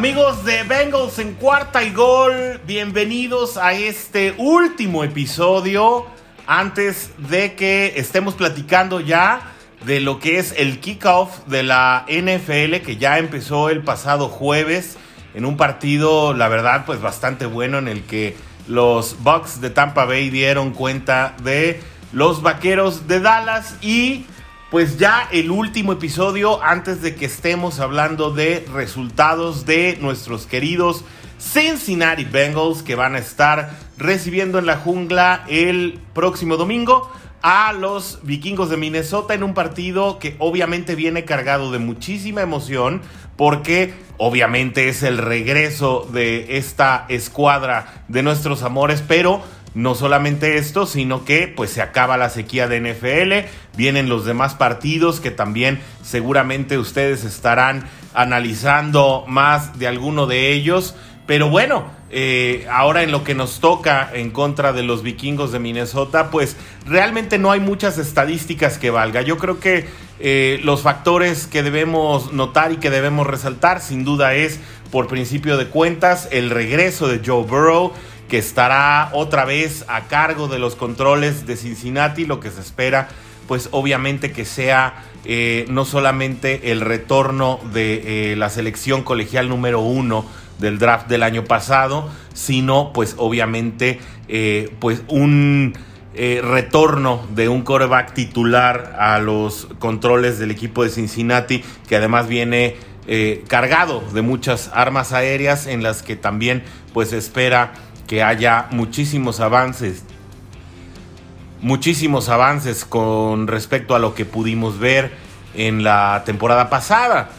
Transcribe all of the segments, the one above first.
Amigos de Bengals en cuarta y gol, bienvenidos a este último episodio. Antes de que estemos platicando ya de lo que es el kickoff de la NFL que ya empezó el pasado jueves en un partido, la verdad, pues bastante bueno en el que los Bucks de Tampa Bay dieron cuenta de los Vaqueros de Dallas y pues ya el último episodio antes de que estemos hablando de resultados de nuestros queridos Cincinnati Bengals que van a estar recibiendo en la jungla el próximo domingo a los vikingos de Minnesota en un partido que obviamente viene cargado de muchísima emoción porque obviamente es el regreso de esta escuadra de nuestros amores, pero no solamente esto, sino que pues se acaba la sequía de NFL, vienen los demás partidos que también seguramente ustedes estarán analizando más de alguno de ellos. Pero bueno, eh, ahora en lo que nos toca en contra de los vikingos de Minnesota, pues realmente no hay muchas estadísticas que valga. Yo creo que eh, los factores que debemos notar y que debemos resaltar, sin duda es, por principio de cuentas, el regreso de Joe Burrow que estará otra vez a cargo de los controles de Cincinnati, lo que se espera pues obviamente que sea eh, no solamente el retorno de eh, la selección colegial número uno del draft del año pasado, sino pues obviamente eh, pues un retorno de un coreback titular a los controles del equipo de Cincinnati, que además viene cargado de muchas armas aéreas en las que también pues espera que haya muchísimos avances, muchísimos avances con respecto a lo que pudimos ver en la temporada pasada.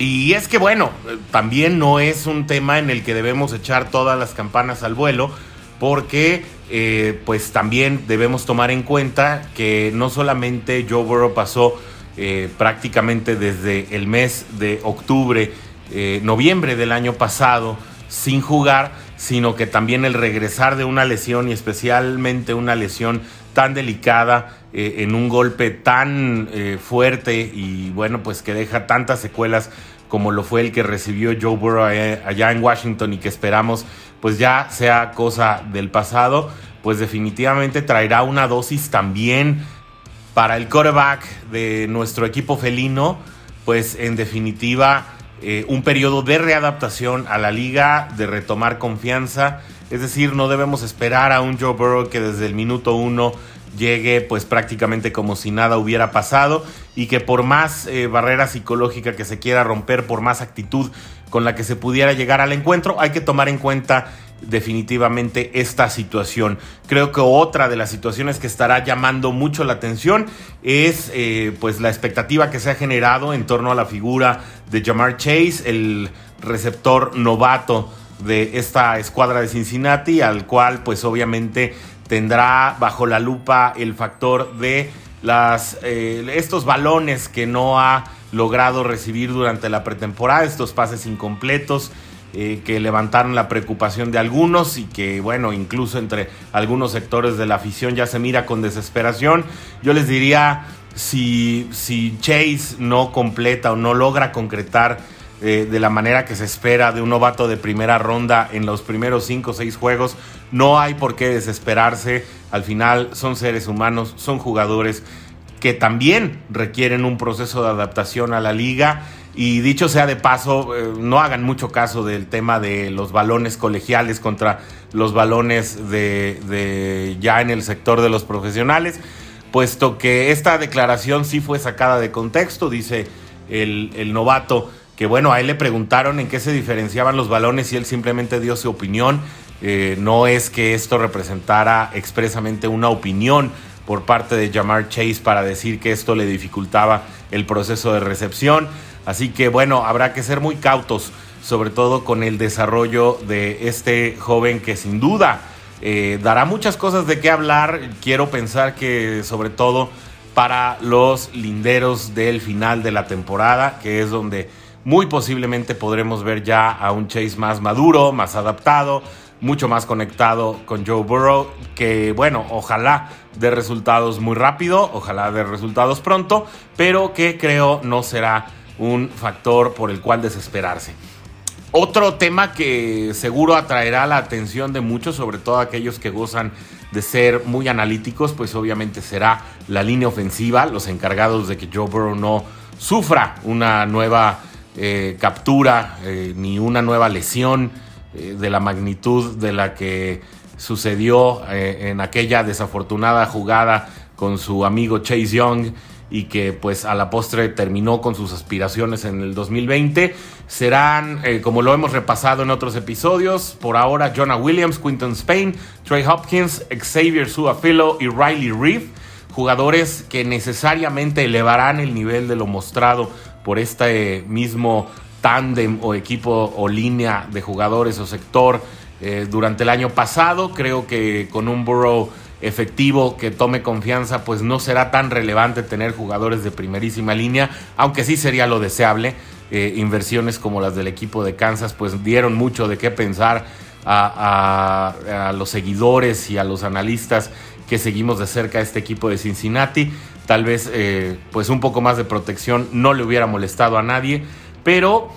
Y es que bueno, también no es un tema en el que debemos echar todas las campanas al vuelo, porque eh, pues también debemos tomar en cuenta que no solamente Joe Burrow pasó eh, prácticamente desde el mes de octubre, eh, noviembre del año pasado, sin jugar, sino que también el regresar de una lesión y especialmente una lesión tan delicada eh, en un golpe tan eh, fuerte y bueno, pues que deja tantas secuelas como lo fue el que recibió Joe Burrow allá en Washington y que esperamos pues ya sea cosa del pasado, pues definitivamente traerá una dosis también para el quarterback de nuestro equipo felino, pues en definitiva eh, un periodo de readaptación a la liga, de retomar confianza. Es decir, no debemos esperar a un Joe Burrow que desde el minuto uno llegue pues prácticamente como si nada hubiera pasado y que por más eh, barrera psicológica que se quiera romper, por más actitud con la que se pudiera llegar al encuentro, hay que tomar en cuenta definitivamente esta situación. Creo que otra de las situaciones que estará llamando mucho la atención es eh, pues la expectativa que se ha generado en torno a la figura de Jamar Chase, el receptor novato de esta escuadra de Cincinnati, al cual pues obviamente tendrá bajo la lupa el factor de eh, estos balones que no ha logrado recibir durante la pretemporada, estos pases incompletos, eh, que levantaron la preocupación de algunos y que, bueno, incluso entre algunos sectores de la afición ya se mira con desesperación. Yo les diría, si, si Chase no completa o no logra concretar eh, de la manera que se espera de un novato de primera ronda en los primeros 5 o 6 juegos, no hay por qué desesperarse. Al final son seres humanos, son jugadores que también requieren un proceso de adaptación a la liga y dicho sea de paso, eh, no hagan mucho caso del tema de los balones colegiales contra los balones de, ya en el sector de los profesionales, puesto que esta declaración sí fue sacada de contexto, dice el, novato, que bueno, a él le preguntaron en qué se diferenciaban los balones y él simplemente dio su opinión. Eh, no es que esto representara expresamente una opinión por parte de Jamar Chase para decir que esto le dificultaba el proceso de recepción. Así que bueno, habrá que ser muy cautos, sobre todo con el desarrollo de este joven que sin duda eh, dará muchas cosas de qué hablar. Quiero pensar que sobre todo para los linderos del final de la temporada, que es donde muy posiblemente podremos ver ya a un Chase más maduro, más adaptado, mucho más conectado con Joe Burrow, que bueno, ojalá dé resultados muy rápido, ojalá dé resultados pronto, pero que creo no será un factor por el cual desesperarse. otro tema que seguro atraerá la atención de muchos, sobre todo aquellos que gozan de ser muy analíticos, pues obviamente será la línea ofensiva, los encargados de que Joe Burrow no sufra una nueva eh, captura eh, ni una nueva lesión eh, de la magnitud de la que sucedió en aquella desafortunada jugada con su amigo Chase Young y que pues a la postre terminó con sus aspiraciones en el 2020. Serán, eh, como lo hemos repasado en otros episodios, por ahora Jonah Williams, Quinton Spain, Trey Hopkins, Xavier Suafilo y Riley Reeve, jugadores que necesariamente elevarán el nivel de lo mostrado por este mismo tándem o equipo o línea de jugadores o sector eh, durante el año pasado. Creo que con un Burrow efectivo, que tome confianza, pues no será tan relevante tener jugadores de primerísima línea, aunque sí sería lo deseable. Eh, inversiones como las del equipo de Kansas, pues dieron mucho de qué pensar a, los seguidores y a los analistas que seguimos de cerca a este equipo de Cincinnati. Tal vez, eh, pues un poco más de protección no le hubiera molestado a nadie, pero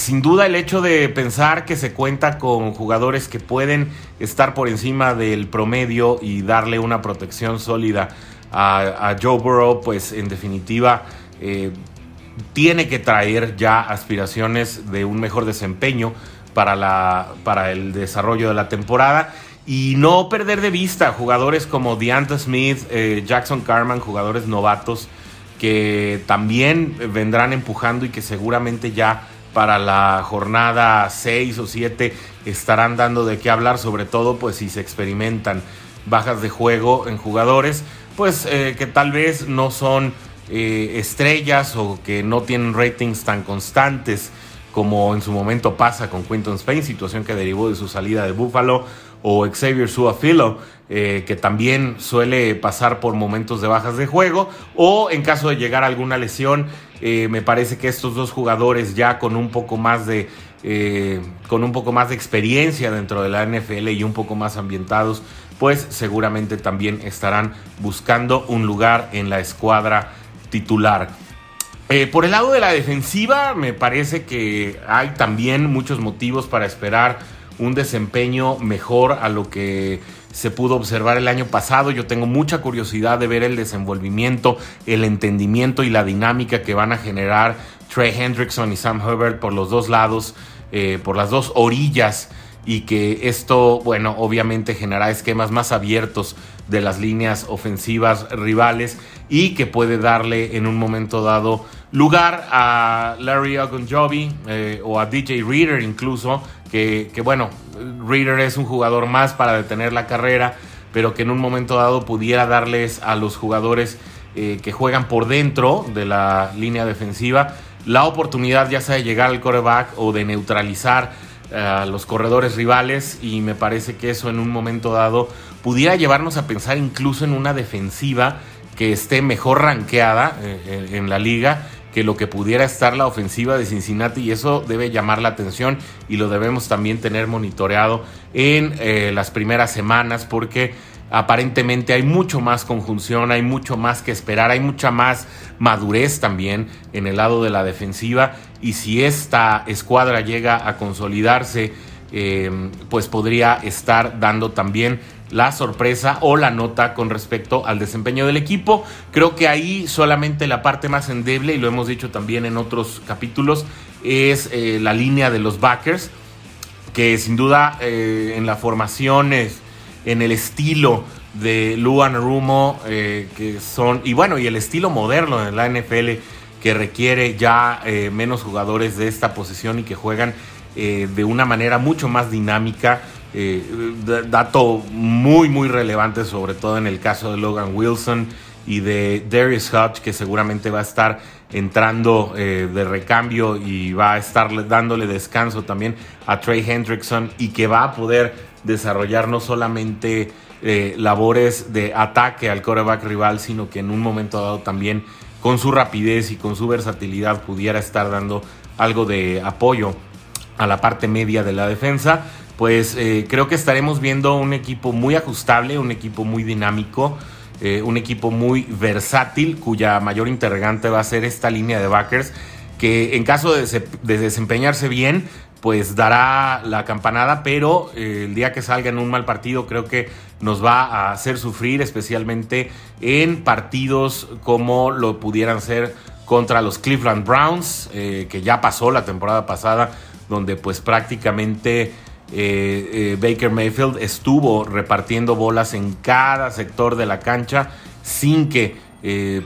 sin duda el hecho de pensar que se cuenta con jugadores que pueden estar por encima del promedio y darle una protección sólida a, Joe Burrow, pues en definitiva eh, tiene que traer ya aspiraciones de un mejor desempeño para, la, para el desarrollo de la temporada. Y no perder de vista jugadores como Deanta Smith, eh, Jackson Carman, jugadores novatos que también vendrán empujando y que seguramente ya para la jornada 6 o 7 estarán dando de qué hablar, sobre todo pues si se experimentan bajas de juego en jugadores, pues eh, que tal vez no son eh, estrellas o que no tienen ratings tan constantes como en su momento pasa con Quinton Spain, situación que derivó de su salida de Buffalo, o Xavier Suafilo, eh, que también suele pasar por momentos de bajas de juego, o en caso de llegar a alguna lesión, eh, me parece que estos dos jugadores ya con un poco más de eh, con un poco más de experiencia dentro de la NFL y un poco más ambientados, pues seguramente también estarán buscando un lugar en la escuadra titular. Eh, por el lado de la defensiva, me parece que hay también muchos motivos para esperar un desempeño mejor a lo que se pudo observar el año pasado. Yo tengo mucha curiosidad de ver el desenvolvimiento, el entendimiento y la dinámica que van a generar Trey Hendrickson y Sam Herbert por los dos lados, eh, por las dos orillas y que esto, bueno, obviamente generará esquemas más abiertos de las líneas ofensivas rivales y que puede darle en un momento dado lugar a Larry Ogunjobi eh, o a DJ Reader incluso, que, bueno, Reader es un jugador más para detener la carrera, pero que en un momento dado pudiera darles a los jugadores eh, que juegan por dentro de la línea defensiva la oportunidad ya sea de llegar al coreback o de neutralizar eh, a los corredores rivales y me parece que eso en un momento dado pudiera llevarnos a pensar incluso en una defensiva que esté mejor rankeada eh, en la liga que lo que pudiera estar la ofensiva de Cincinnati y eso debe llamar la atención y lo debemos también tener monitoreado en eh, las primeras semanas porque aparentemente hay mucho más conjunción, hay mucho más que esperar, hay mucha más madurez también en el lado de la defensiva y si esta escuadra llega a consolidarse eh, pues podría estar dando también la sorpresa o la nota con respecto al desempeño del equipo. Creo que ahí solamente la parte más endeble, y lo hemos dicho también en otros capítulos, es eh, la línea de los backers, que sin duda eh, en la formación, en el estilo de Luan Rumo, que son, y bueno, y el estilo moderno de la NFL, que requiere ya menos jugadores de esta posición y que juegan de una manera mucho más dinámica eh, dato muy, muy relevante, sobre todo en el caso de Logan Wilson y de Darius Hodge, que seguramente va a estar entrando eh, de recambio y va a estar dándole descanso también a Trey Hendrickson y que va a poder desarrollar no solamente eh, labores de ataque al quarterback rival, sino que en un momento dado también con su rapidez y con su versatilidad pudiera estar dando algo de apoyo a la parte media de la defensa pues eh, creo que estaremos viendo un equipo muy ajustable, un equipo muy dinámico, eh, un equipo muy versátil, cuya mayor interrogante va a ser esta línea de backers, que en caso de, desempeñarse bien, pues dará la campanada, pero eh, el día que salga en un mal partido creo que nos va a hacer sufrir, especialmente en partidos como lo pudieran ser contra los Cleveland Browns, que ya pasó la temporada pasada, donde pues prácticamente eh, Baker Mayfield estuvo repartiendo bolas en cada sector de la cancha sin que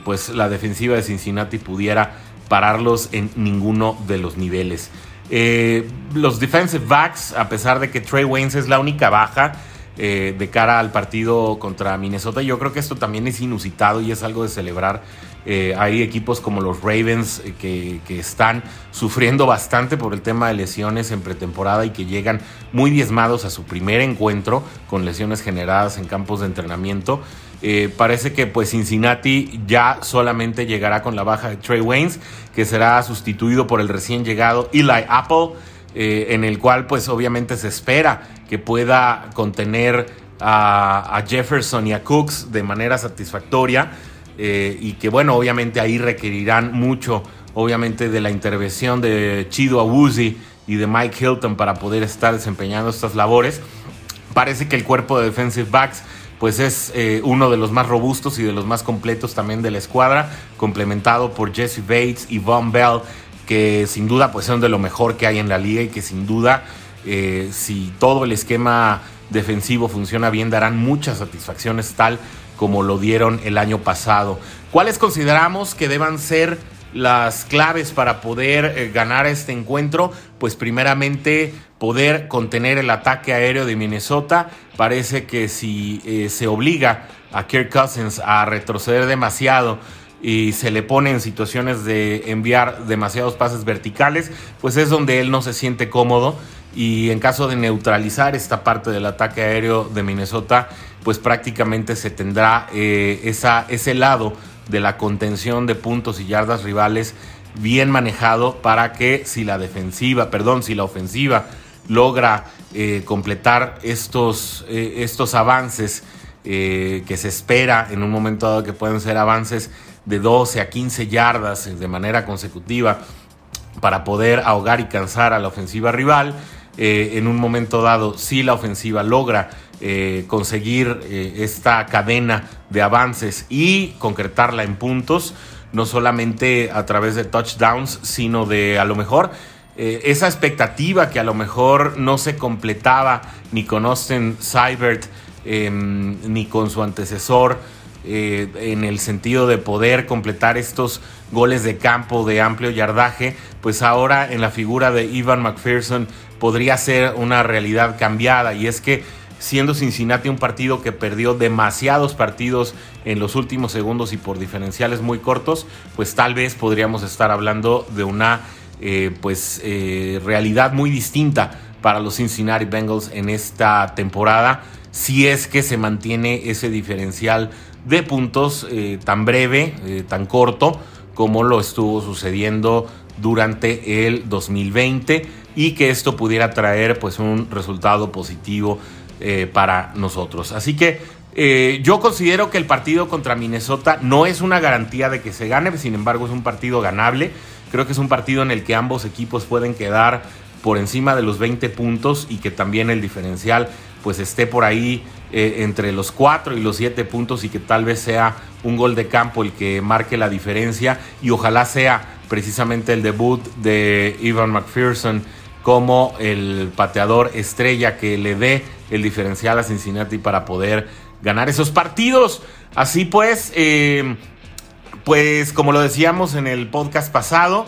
pues la defensiva de Cincinnati pudiera pararlos en ninguno de los niveles. Eh, los defensive backs, a pesar de que Trey Waynes es la única baja eh, de cara al partido contra Minnesota, yo creo que esto también es inusitado y es algo de celebrar. Eh, hay equipos como los Ravens que, que, están sufriendo bastante por el tema de lesiones en pretemporada y que llegan muy diezmados a su primer encuentro con lesiones generadas en campos de entrenamiento. Eh, parece que pues Cincinnati ya solamente llegará con la baja de Trey Waynes, que será sustituido por el recién llegado Eli Apple, eh, en el cual pues obviamente se espera que pueda contener a, Jefferson y a Cooks de manera satisfactoria eh, y que bueno, obviamente ahí requerirán mucho, obviamente de la intervención de Chido Awuzi y de Mike Hilton para poder estar desempeñando estas labores. Parece que el cuerpo de defensive backs pues es eh, uno de los más robustos y de los más completos también de la escuadra, complementado por Jesse Bates y Von Bell, que sin duda pues son de lo mejor que hay en la liga y que sin duda eh, si todo el esquema defensivo funciona bien darán muchas satisfacciones tal como lo dieron el año pasado. ¿Cuáles consideramos que deban ser las claves para poder eh, ganar este encuentro? Pues primeramente poder contener el ataque aéreo de Minnesota. Parece que si eh, se obliga a Kirk Cousins a retroceder demasiado y se le pone en situaciones de enviar demasiados pases verticales, pues es donde él no se siente cómodo. Y en caso de neutralizar esta parte del ataque aéreo de Minnesota, pues prácticamente se tendrá eh, esa, ese lado de la contención de puntos y yardas rivales bien manejado para que si la defensiva, perdón, si la ofensiva logra eh, completar estos, eh, estos avances que se espera en un momento dado que pueden ser avances de 12 a 15 yardas de manera consecutiva para poder ahogar y cansar a la ofensiva rival. En un momento dado, si la ofensiva logra conseguir esta cadena de avances y concretarla en puntos, no solamente a través de touchdowns, sino de a lo mejor eh, esa expectativa que a lo mejor no se completaba ni con Austin Seibert em, ni con su antecesor eh, en el sentido de poder completar estos goles de campo de amplio yardaje, pues ahora en la figura de Ivan McPherson podría ser una realidad cambiada. Y es que siendo Cincinnati un partido que perdió demasiados partidos en los últimos segundos y por diferenciales muy cortos, pues tal vez podríamos estar hablando de una eh, pues eh, realidad muy distinta para los Cincinnati Bengals en esta temporada, si es que se mantiene ese diferencial de puntos eh, tan breve, tan corto, como lo estuvo sucediendo durante el 2020 y que esto pudiera traer pues un resultado positivo para nosotros. Así que yo considero que el partido contra Minnesota no es una garantía de que se gane, sin embargo es un partido ganable. Creo que es un partido en el que ambos equipos pueden quedar por encima de los 20 puntos y que también el diferencial pues esté por ahí eh, entre los 4 y los 7 puntos y que tal vez sea un gol de campo el que marque la diferencia y ojalá sea precisamente el debut de Ivan McPherson como el pateador estrella que le dé el diferencial a Cincinnati para poder ganar esos partidos. Así pues, eh, pues como lo decíamos en el podcast pasado,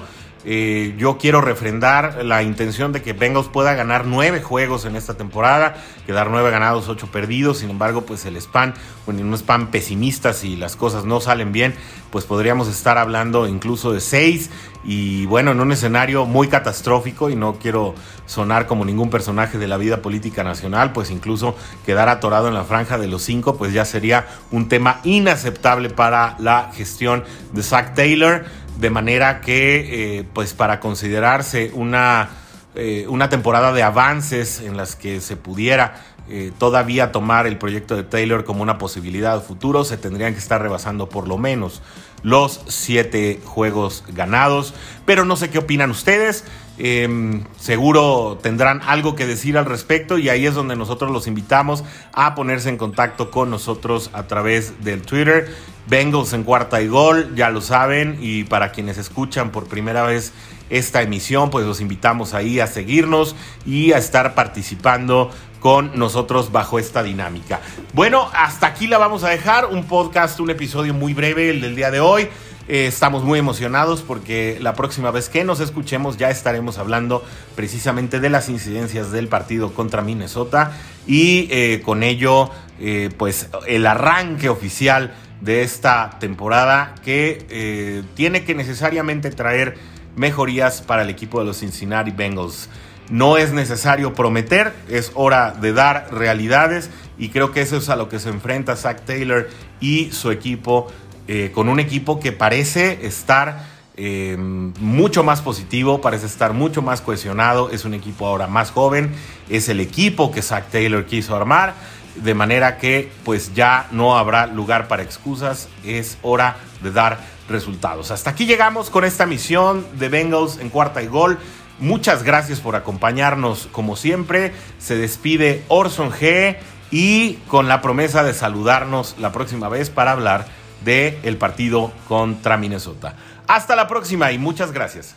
eh, yo quiero refrendar la intención de que Bengals pueda ganar nueve juegos en esta temporada, quedar nueve ganados, ocho perdidos. Sin embargo, pues el spam, bueno, un spam pesimista, si las cosas no salen bien, pues podríamos estar hablando incluso de seis. Y bueno, en un escenario muy catastrófico, y no quiero sonar como ningún personaje de la vida política nacional, pues incluso quedar atorado en la franja de los cinco, pues ya sería un tema inaceptable para la gestión de Zach Taylor de manera que, eh, pues para considerarse una, eh, una temporada de avances en las que se pudiera eh, todavía tomar el proyecto de Taylor como una posibilidad futuro, se tendrían que estar rebasando por lo menos los siete juegos ganados. Pero no sé qué opinan ustedes. Em, seguro tendrán algo que decir al respecto y ahí es donde nosotros los invitamos a ponerse en contacto con nosotros a través del Twitter. Bengals en cuarta y gol, ya lo saben, y para quienes escuchan por primera vez esta emisión, pues los invitamos ahí a seguirnos y a estar participando con nosotros bajo esta dinámica. Bueno, hasta aquí la vamos a dejar, un podcast, un episodio muy breve, el del día de hoy. Eh, estamos muy emocionados porque la próxima vez que nos escuchemos ya estaremos hablando precisamente de las incidencias del partido contra Minnesota y eh, con ello eh, pues el arranque oficial de esta temporada que tiene que necesariamente traer mejorías para el equipo de los Cincinnati Bengals. No es necesario prometer, es hora de dar realidades y creo que eso es a lo que se enfrenta Zach Taylor y su equipo eh, con un equipo que parece estar eh, mucho más positivo, parece estar mucho más cohesionado, es un equipo ahora más joven, es el equipo que Zach Taylor quiso armar, de manera que pues ya no habrá lugar para excusas, es hora de dar resultados. Hasta aquí llegamos con esta misión de Bengals en cuarta y gol. Muchas gracias por acompañarnos como siempre. Se despide Orson G y con la promesa de saludarnos la próxima vez para hablar del el partido contra Minnesota. Hasta la próxima y muchas gracias.